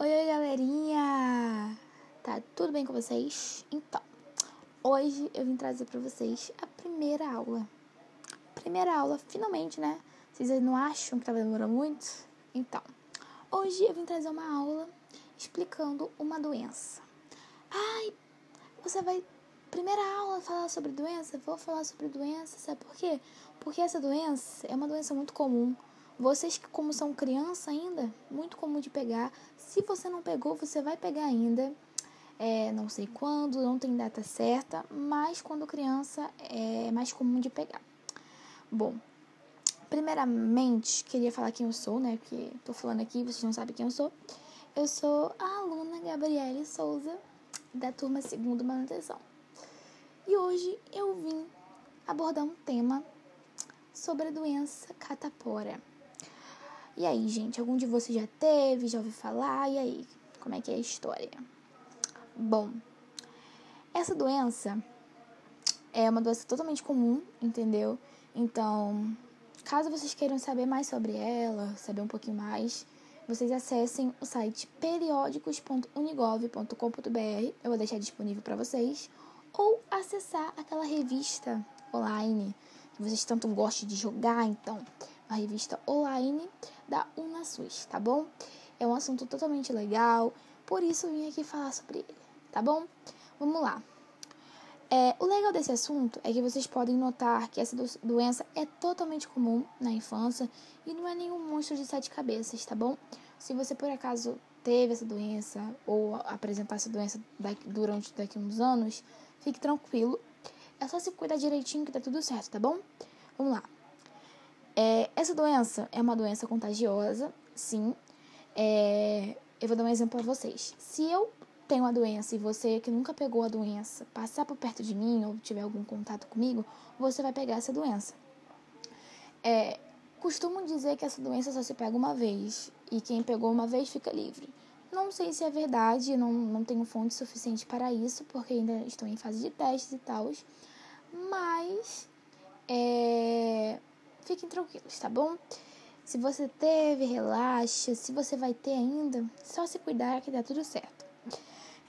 Oi, oi, galerinha! Tá tudo bem com vocês? Então, hoje eu vim trazer para vocês a primeira aula. Primeira aula, finalmente, né? Vocês não acham que tava demorando muito? Então, hoje eu vim trazer uma aula explicando uma doença. Ai, você vai. Primeira aula falar sobre doença? Vou falar sobre doença, sabe por quê? Porque essa doença é uma doença muito comum vocês que como são criança ainda, muito comum de pegar. Se você não pegou, você vai pegar ainda. É, não sei quando, não tem data certa, mas quando criança é mais comum de pegar. Bom, primeiramente, queria falar quem eu sou, né? Porque tô falando aqui, vocês não sabem quem eu sou. Eu sou a aluna Gabriele Souza, da turma segundo manutenção. E hoje eu vim abordar um tema sobre a doença catapora. E aí, gente, algum de vocês já teve, já ouviu falar? E aí, como é que é a história? Bom, essa doença é uma doença totalmente comum, entendeu? Então, caso vocês queiram saber mais sobre ela, saber um pouquinho mais, vocês acessem o site periódicos.unigov.com.br, eu vou deixar disponível para vocês, ou acessar aquela revista online que vocês tanto gostam de jogar, então, a revista online da UnaSUS, tá bom? É um assunto totalmente legal, por isso eu vim aqui falar sobre ele, tá bom? Vamos lá. É, o legal desse assunto é que vocês podem notar que essa doença é totalmente comum na infância e não é nenhum monstro de sete cabeças, tá bom? Se você por acaso teve essa doença ou apresentar essa doença daqui, durante daqui uns anos, fique tranquilo. É só se cuidar direitinho que tá tudo certo, tá bom? Vamos lá. É, essa doença é uma doença contagiosa, sim. É, eu vou dar um exemplo para vocês. Se eu tenho a doença e você que nunca pegou a doença passar por perto de mim ou tiver algum contato comigo, você vai pegar essa doença. É, costumam dizer que essa doença só se pega uma vez e quem pegou uma vez fica livre. Não sei se é verdade, não, não tenho fonte suficiente para isso, porque ainda estou em fase de testes e tal. Mas é, fiquem tranquilos, tá bom? Se você teve, relaxa. Se você vai ter ainda, só se cuidar que dá tudo certo.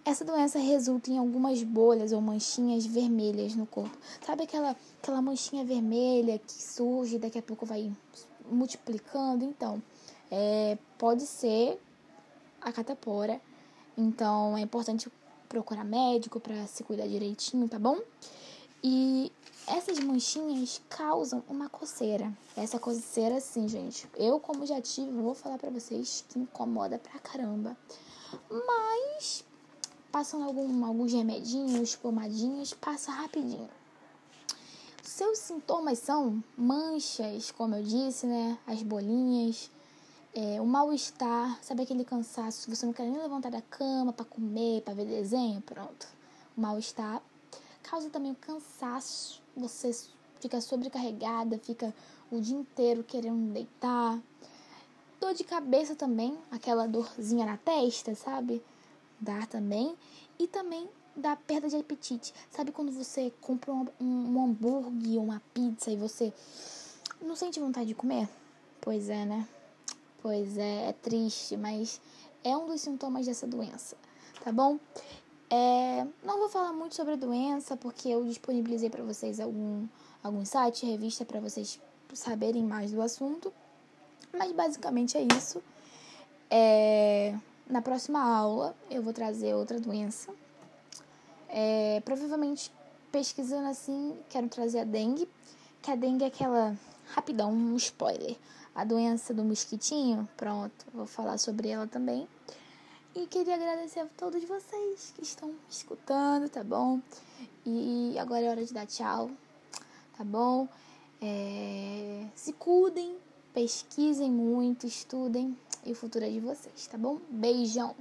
Essa doença resulta em algumas bolhas ou manchinhas vermelhas no corpo. Sabe aquela, aquela manchinha vermelha que surge e daqui a pouco vai multiplicando? Então, é, pode ser a catapora. Então, é importante procurar médico para se cuidar direitinho, tá bom? E essas manchinhas causam uma coceira. Essa coceira, assim, gente, eu como já tive, vou falar pra vocês que incomoda pra caramba. Mas, passando algum, alguns remedinhos, pomadinhas, passa rapidinho. Seus sintomas são manchas, como eu disse, né? As bolinhas, é, o mal-estar, sabe aquele cansaço, você não quer nem levantar da cama para comer, para ver desenho, pronto. O mal-estar causa também o cansaço você fica sobrecarregada, fica o dia inteiro querendo deitar. Dor de cabeça também, aquela dorzinha na testa, sabe? Dá também. E também dá perda de apetite. Sabe quando você compra um, um, hambúrguer, uma pizza e você não sente vontade de comer? Pois é, né? Pois é, é triste, mas é um dos sintomas dessa doença, tá bom? É, não vou falar muito sobre a doença, porque eu disponibilizei para vocês algum, algum site, revista, para vocês saberem mais do assunto. Mas basicamente é isso. É, na próxima aula eu vou trazer outra doença. É, provavelmente pesquisando assim, quero trazer a dengue. Que a dengue é aquela. Rapidão, um spoiler. A doença do mosquitinho. Pronto, vou falar sobre ela também. E queria agradecer a todos vocês que estão escutando, tá bom? E agora é hora de dar tchau, tá bom? É... Se cuidem, pesquisem muito, estudem e o futuro é de vocês, tá bom? Beijão!